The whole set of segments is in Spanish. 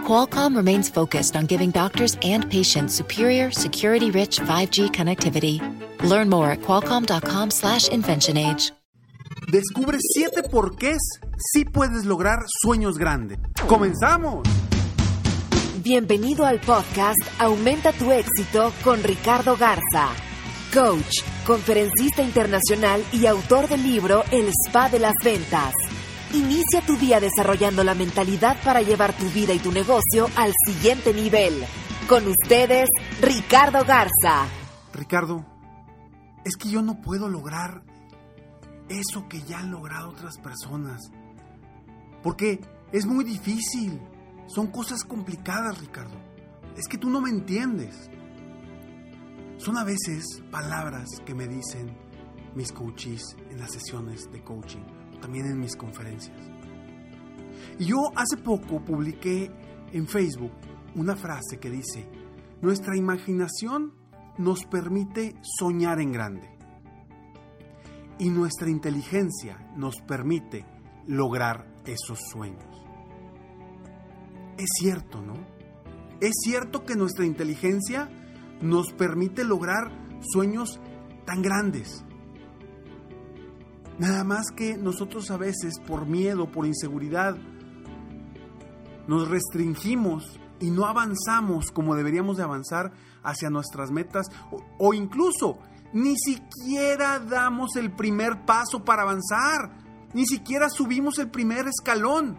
Qualcomm remains focused on giving doctors and patients superior, security-rich 5G connectivity. Learn more at qualcomm.com/inventionage. Descubre 7 porqués sí puedes lograr sueños grandes. ¡Comenzamos! Bienvenido al podcast Aumenta tu éxito con Ricardo Garza, coach, conferencista internacional y autor del libro El Spa de las Ventas. Inicia tu día desarrollando la mentalidad para llevar tu vida y tu negocio al siguiente nivel. Con ustedes, Ricardo Garza. Ricardo, es que yo no puedo lograr eso que ya han logrado otras personas. Porque es muy difícil. Son cosas complicadas, Ricardo. Es que tú no me entiendes. Son a veces palabras que me dicen mis coaches en las sesiones de coaching también en mis conferencias. Y yo hace poco publiqué en Facebook una frase que dice, nuestra imaginación nos permite soñar en grande y nuestra inteligencia nos permite lograr esos sueños. Es cierto, ¿no? Es cierto que nuestra inteligencia nos permite lograr sueños tan grandes. Nada más que nosotros a veces por miedo, por inseguridad, nos restringimos y no avanzamos como deberíamos de avanzar hacia nuestras metas o, o, incluso ni siquiera damos el primer paso para avanzar, ni siquiera subimos el primer escalón.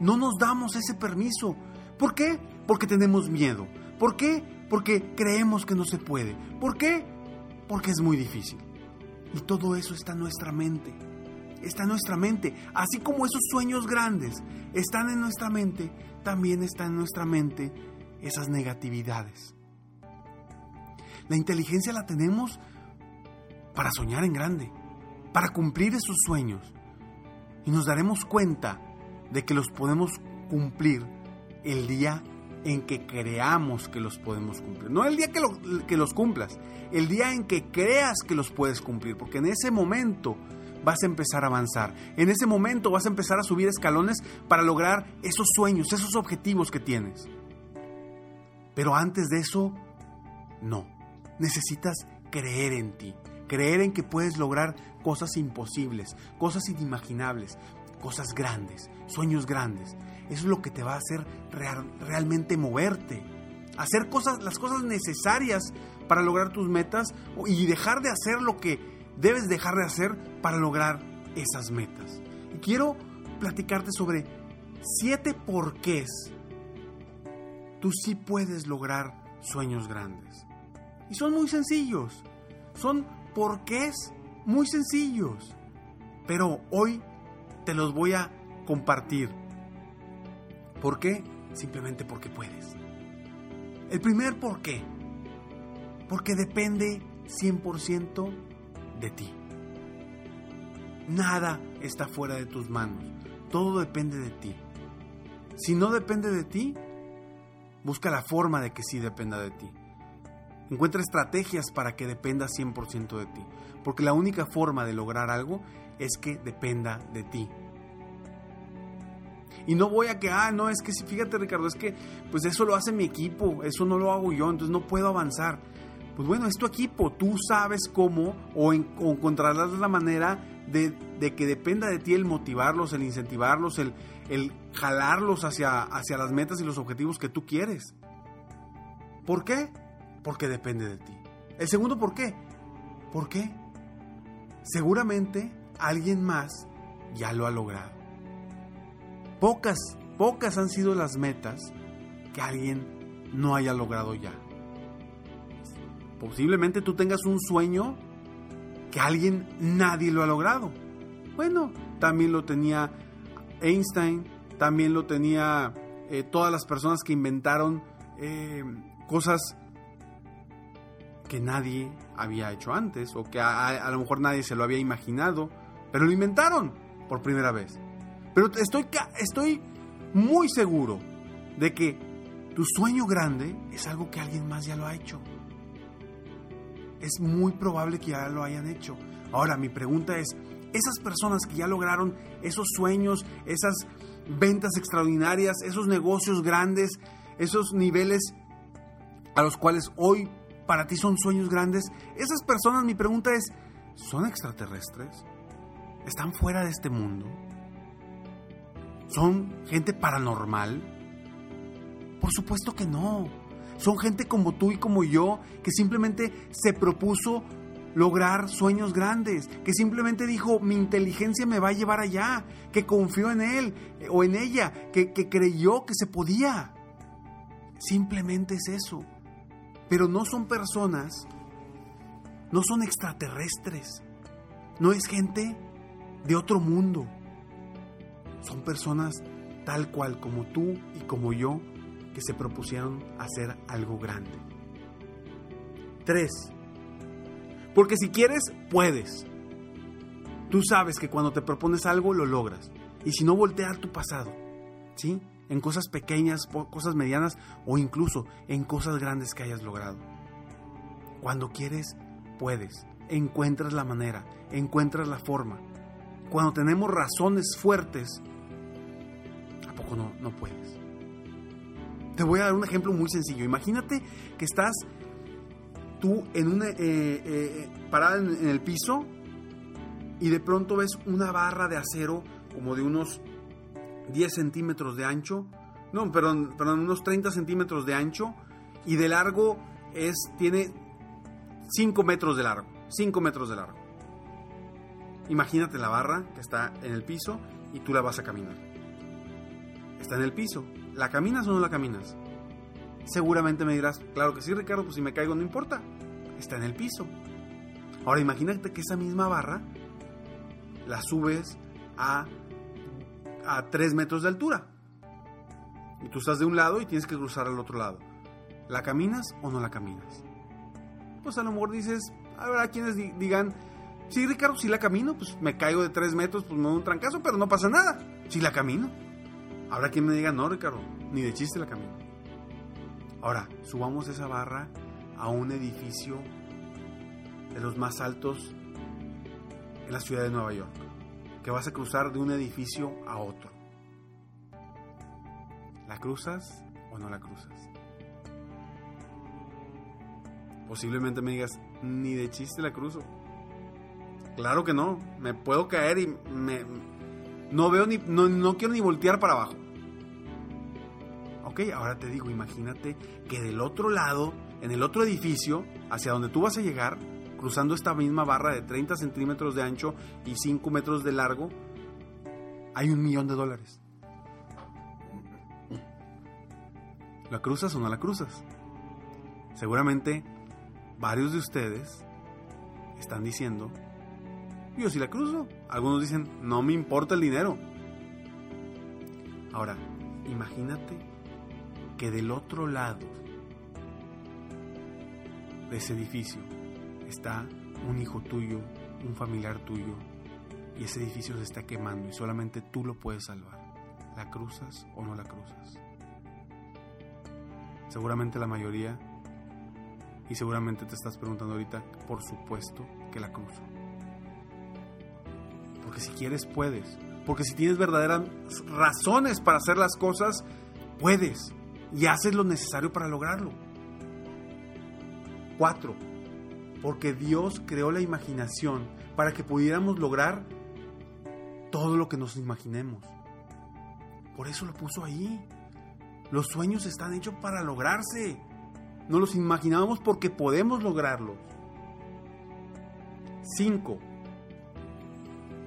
No nos damos ese permiso. ¿Por qué? Porque tenemos miedo. ¿Por qué? Porque creemos que no se puede. ¿Por qué? Porque es muy difícil. Y todo eso está en nuestra mente. Está en nuestra mente. Así como esos sueños grandes están en nuestra mente, también está en nuestra mente esas negatividades. La inteligencia la tenemos para soñar en grande, para cumplir esos sueños. Y nos daremos cuenta de que los podemos cumplir el día en que creamos que los podemos cumplir. No el día que, lo, que, los cumplas, el día en que creas que los puedes cumplir, porque en ese momento vas a empezar a avanzar. En ese momento vas a empezar a subir escalones para lograr esos sueños, esos objetivos que tienes. Pero antes de eso, no. Necesitas creer en ti, creer en que puedes lograr cosas imposibles, cosas inimaginables, cosas grandes, sueños grandes. Eso es lo que te va a hacer real, realmente moverte. Hacer cosas, las cosas necesarias para lograr tus metas y dejar de hacer lo que debes dejar de hacer para lograr esas metas. Y quiero platicarte sobre siete porqués tú sí puedes lograr sueños grandes. Y son muy sencillos. Son porqués muy sencillos. Pero hoy te los voy a compartir ¿Por qué? Simplemente porque puedes. El primer por qué. Porque depende 100% de ti. Nada está fuera de tus manos. Todo depende de ti. Si no depende de ti, busca la forma de que sí dependa de ti. Encuentra estrategias para que dependa 100% de ti. Porque la única forma de lograr algo es que dependa de ti. Y no voy a que, ah, no, es que sí, fíjate Ricardo, es que pues eso lo hace mi equipo, eso no lo hago yo, entonces no puedo avanzar. Pues bueno, es tu equipo, tú sabes cómo o, en, o encontrarás la manera de, de, que dependa de ti el motivarlos, el incentivarlos, el, el jalarlos hacia, hacia las metas y los objetivos que tú quieres. ¿Por qué? Porque depende de ti. El segundo, ¿por qué? ¿Por qué? Seguramente alguien más ya lo ha logrado. Pocas, pocas han sido las metas que alguien no haya logrado ya. Posiblemente tú tengas un sueño que alguien nadie lo ha logrado. Bueno, también lo tenía Einstein, también lo tenía eh, todas las personas que inventaron eh, cosas que nadie había hecho antes o que a, lo mejor nadie se lo había imaginado, pero lo inventaron por primera vez. Pero estoy, estoy muy seguro de que tu sueño grande es algo que alguien más ya lo ha hecho. Es muy probable que ya lo hayan hecho. Ahora, mi pregunta es, esas personas que ya lograron esos sueños, esas ventas extraordinarias, esos negocios grandes, esos niveles a los cuales hoy para ti son sueños grandes, esas personas, mi pregunta es, ¿son extraterrestres? ¿Están fuera de este mundo? ¿Son gente paranormal? Por supuesto que no. Son gente como tú y como yo que simplemente se propuso lograr sueños grandes, que simplemente dijo, mi inteligencia me va a llevar allá, que confió en él eh, o en ella, que, que creyó que se podía. Simplemente es eso. Pero no son personas, no son extraterrestres, no es gente de otro mundo. Son personas tal cual como tú y como yo que se propusieron hacer algo grande. 3. Porque si quieres, puedes. Tú sabes que cuando te propones algo, lo logras. Y si no, voltear tu pasado. ¿Sí? En cosas pequeñas, cosas medianas o incluso en cosas grandes que hayas logrado. Cuando quieres, puedes. Encuentras la manera, encuentras la forma. Cuando tenemos razones fuertes, ¿a poco no, no puedes? Te voy a dar un ejemplo muy sencillo. Imagínate que estás tú en una, eh, eh, parada en, el piso y de pronto ves una barra de acero como de unos 10 centímetros de ancho, no, perdón, perdón, unos 30 centímetros de ancho y de largo es, tiene 5 metros de largo, 5 metros de largo. Imagínate la barra que está en el piso y tú la vas a caminar. Está en el piso. ¿La caminas o no la caminas? Seguramente me dirás, claro que sí, Ricardo, pues si me caigo no importa, está en el piso. Ahora imagínate que esa misma barra la subes a, a 3 metros de altura. Y tú estás de un lado y tienes que cruzar al otro lado. ¿La caminas o no la caminas? Pues a lo mejor dices, habrá quienes digan, sí, Ricardo, si la camino, pues me caigo de 3 metros, pues me doy un trancazo, pero no pasa nada. Si la camino. Habrá quien me diga, no, Ricardo, ni de chiste la camino. Ahora, subamos esa barra a un edificio de los más altos en la ciudad de Nueva York, que vas a cruzar de un edificio a otro. ¿La cruzas o no la cruzas? Posiblemente me digas, ni de chiste la cruzo. Claro que no, me puedo caer y me, no veo ni, no, no quiero ni voltear para abajo. Ok, ahora te digo, imagínate que del otro lado, en el otro edificio, hacia donde tú vas a llegar, cruzando esta misma barra de 30 centímetros de ancho y 5 metros de largo, hay un millón de dólares. ¿La cruzas o no la cruzas? Seguramente varios de ustedes están diciendo, yo sí la cruzo. Algunos dicen, no me importa el dinero. Ahora, imagínate que del otro lado de ese edificio está un hijo tuyo, un familiar tuyo, y ese edificio se está quemando y solamente tú lo puedes salvar. ¿La cruzas o no la cruzas? Seguramente la mayoría, y seguramente te estás preguntando ahorita, por supuesto que la cruzo. Porque si quieres, puedes. Porque si tienes verdaderas razones para hacer las cosas, puedes y haces lo necesario para lograrlo. 4. Porque Dios creó la imaginación para que pudiéramos lograr todo lo que nos imaginemos. Por eso lo puso ahí. Los sueños están hechos para lograrse. No los imaginamos porque podemos lograrlos. 5.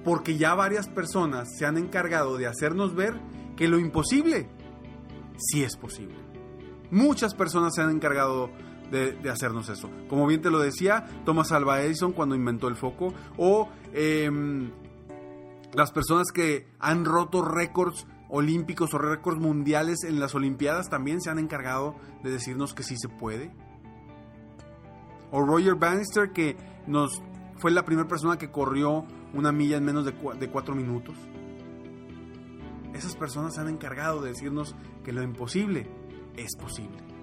Porque ya varias personas se han encargado de hacernos ver que lo imposible sí es posible. Muchas personas se han encargado de, hacernos eso. Como bien te lo decía, Thomas Alva Edison cuando inventó el foco, o em, las personas que han roto récords olímpicos o récords mundiales en las Olimpiadas también se han encargado de decirnos que sí se puede. O Roger Bannister que nos fue la primera persona que corrió una milla en menos de, de cuatro minutos. Esas personas se han encargado de decirnos que lo imposible es posible.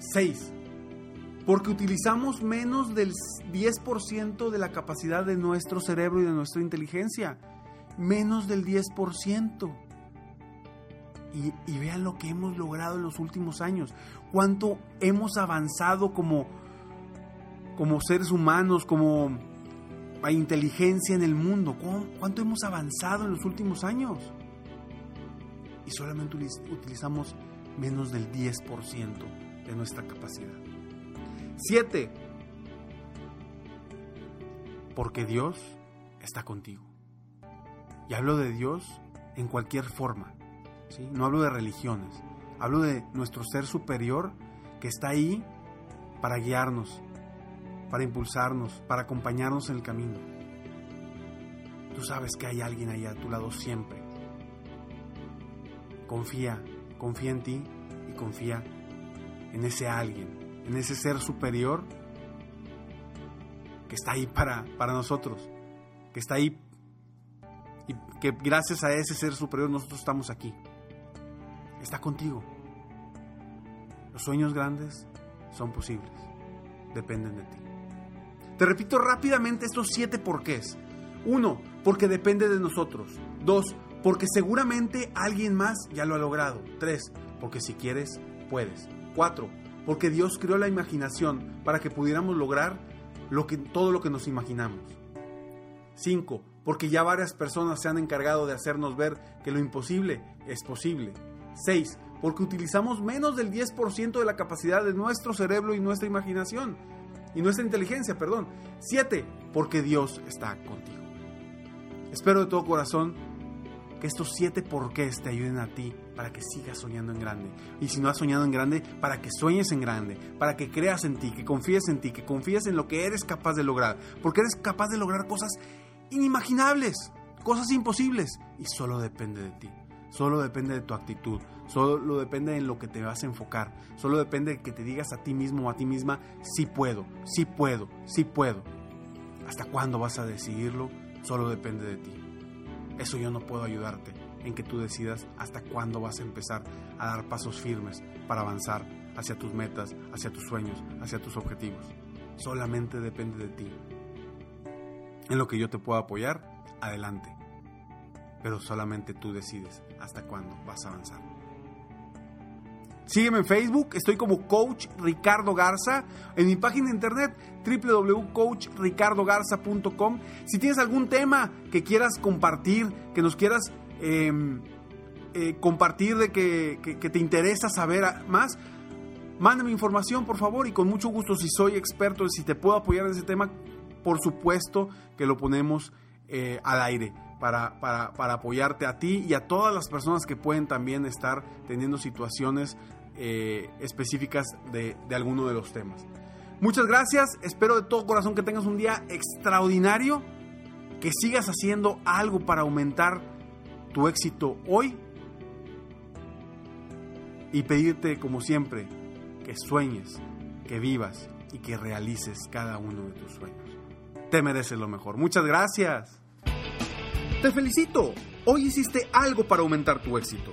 6. Porque utilizamos menos del 10% de la capacidad de nuestro cerebro y de nuestra inteligencia. Menos del 10%. Y, y, vean lo que hemos logrado en los últimos años. Cuánto hemos avanzado como, como seres humanos, como inteligencia en el mundo. ¿Cuánto hemos avanzado en los últimos años? Y solamente utilizamos menos del 10% de nuestra capacidad. 7. Porque Dios está contigo. Y hablo de Dios en cualquier forma. No hablo de religiones. Hablo de nuestro ser superior que está ahí para guiarnos, para impulsarnos, para acompañarnos en el camino. Tú sabes que hay alguien ahí a tu lado siempre. Confía, confía en ti y confía en ese alguien, en ese ser superior que está ahí para, para nosotros, que está ahí y que gracias a ese ser superior nosotros estamos aquí. Está contigo. Los sueños grandes son posibles, dependen de ti. Te repito rápidamente estos siete porqués. Uno, porque depende de nosotros. Dos, porque seguramente alguien más ya lo ha logrado. Tres, porque si quieres, puedes. Cuatro, porque Dios creó la imaginación para que pudiéramos lograr todo lo que nos imaginamos. Cinco, porque ya varias personas se han encargado de hacernos ver que lo imposible es posible. Seis, porque utilizamos menos del 10% de la capacidad de nuestro cerebro y nuestra imaginación y nuestra inteligencia, perdón. Siete, porque Dios está contigo. Espero de todo corazón que estos siete porqués te ayuden a ti para que sigas soñando en grande. Y si no has soñado en grande, para que sueñes en grande, para que creas en ti, que confíes en ti, que confíes en lo que eres capaz de lograr. Porque eres capaz de lograr cosas inimaginables, cosas imposibles. Y solo depende de ti. Solo depende de tu actitud, solo depende en lo que te vas a enfocar, solo depende de que te digas a ti mismo o a ti misma, sí puedo, sí puedo, sí puedo. ¿Hasta cuándo vas a decidirlo? Solo depende de ti. Eso yo no puedo ayudarte en que tú decidas hasta cuándo vas a empezar a dar pasos firmes para avanzar hacia tus metas, hacia tus sueños, hacia tus objetivos. Solamente depende de ti. En lo que yo te puedo apoyar, adelante pero solamente tú decides hasta cuándo vas a avanzar. Sígueme en Facebook, estoy como Coach Ricardo Garza, en mi página de internet www.coachricardogarza.com. Si tienes algún tema que quieras compartir, que nos quieras em, eh, compartir de que, te interesa saber más, mándame información por favor y con mucho gusto si soy experto, si te puedo apoyar en ese tema, por supuesto que lo ponemos eh, al aire para, para, apoyarte a ti y a todas las personas que pueden también estar teniendo situaciones eh, específicas de, de alguno de los temas. Muchas gracias, espero de todo corazón que tengas un día extraordinario, que sigas haciendo algo para aumentar tu éxito hoy y pedirte como siempre que sueñes, que vivas y que realices cada uno de tus sueños. Te mereces lo mejor. Muchas gracias. Te felicito, hoy hiciste algo para aumentar tu éxito.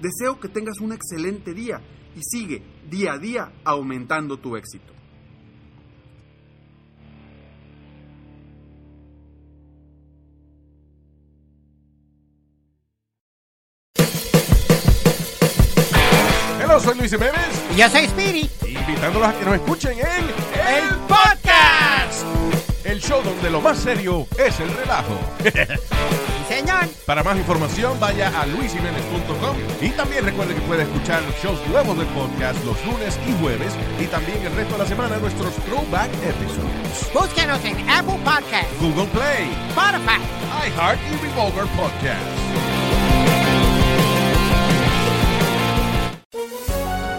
Deseo que tengas un excelente día y sigue día a día aumentando tu éxito. Hola, soy Luis Jiménez. Y yo soy Spirit. Invitándolos a que nos escuchen en el Podcast. El show donde lo más serio es el relajo. Señor. Para más información vaya a luisiménez.com y también recuerde que puede escuchar shows nuevos del podcast los lunes y jueves y también el resto de la semana nuestros throwback episodes. Búsquenos en Apple Podcast, Google Play, Spotify. iHeart y Revolver Podcast.